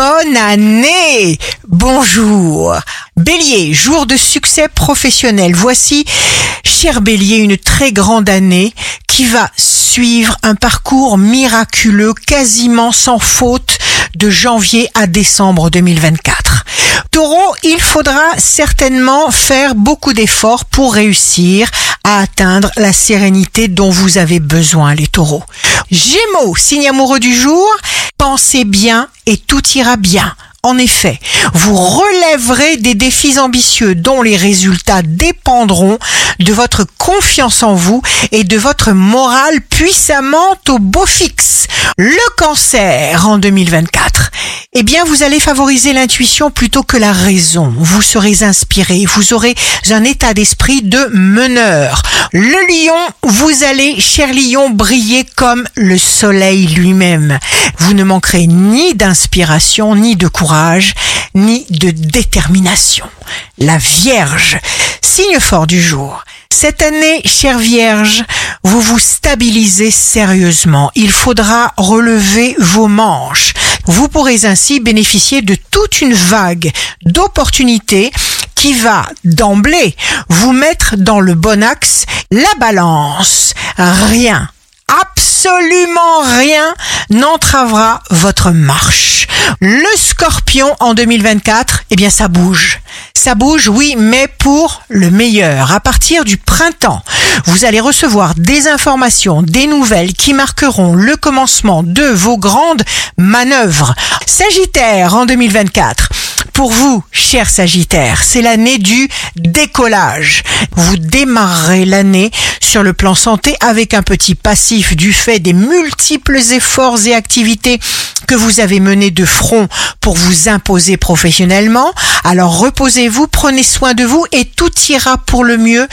bonne année Bonjour Bélier, jour de succès professionnel. Voici, cher Bélier, une très grande année qui va suivre un parcours miraculeux, quasiment sans faute, de janvier à décembre 2024. Taureau, il faudra certainement faire beaucoup d'efforts pour réussir à atteindre la sérénité dont vous avez besoin, les taureaux. Gémeaux, signe amoureux du jour, pensez bien et tout ira bien. En effet, vous relèverez des défis ambitieux dont les résultats dépendront de votre confiance en vous et de votre morale puissamment au beau fixe. Le cancer en 2024. Eh bien, vous allez favoriser l'intuition plutôt que la raison. Vous serez inspiré, vous aurez un état d'esprit de meneur. Le lion, vous allez, cher lion, briller comme le soleil lui-même. Vous ne manquerez ni d'inspiration, ni de courage, ni de détermination. La Vierge, signe fort du jour. Cette année, chère Vierge, vous vous stabilisez sérieusement. Il faudra relever vos manches. Vous pourrez ainsi bénéficier de toute une vague d'opportunités qui va d'emblée vous mettre dans le bon axe la balance. Rien, absolument rien n'entravera votre marche. Le scorpion en 2024, eh bien ça bouge. Ça bouge, oui, mais pour le meilleur. À partir du printemps, vous allez recevoir des informations, des nouvelles qui marqueront le commencement de vos grandes manœuvres. Sagittaire en 2024. Pour vous, cher Sagittaire, c'est l'année du décollage. Vous démarrerez l'année sur le plan santé avec un petit passif du fait des multiples efforts et activités que vous avez menés de front pour vous imposer professionnellement. Alors reposez-vous, prenez soin de vous et tout ira pour le mieux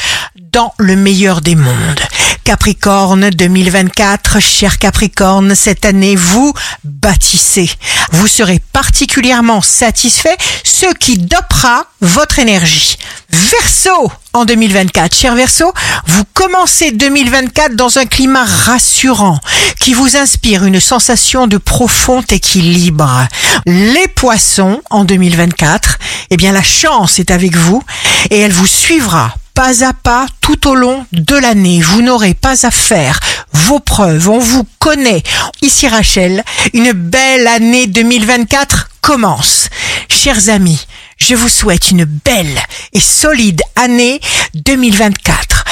dans le meilleur des mondes. Capricorne 2024, cher Capricorne, cette année vous bâtissez. Vous serez particulièrement satisfait, ce qui dopera votre énergie. Verseau en 2024. Cher Verseau, vous commencez 2024 dans un climat rassurant qui vous inspire une sensation de profond équilibre. Les poissons en 2024, eh bien la chance est avec vous et elle vous suivra pas à pas tout au long de l'année. Vous n'aurez pas à faire vos preuves. On vous connaît. Ici Rachel, une belle année 2024 commence. Chers amis, je vous souhaite une belle et solide année 2024.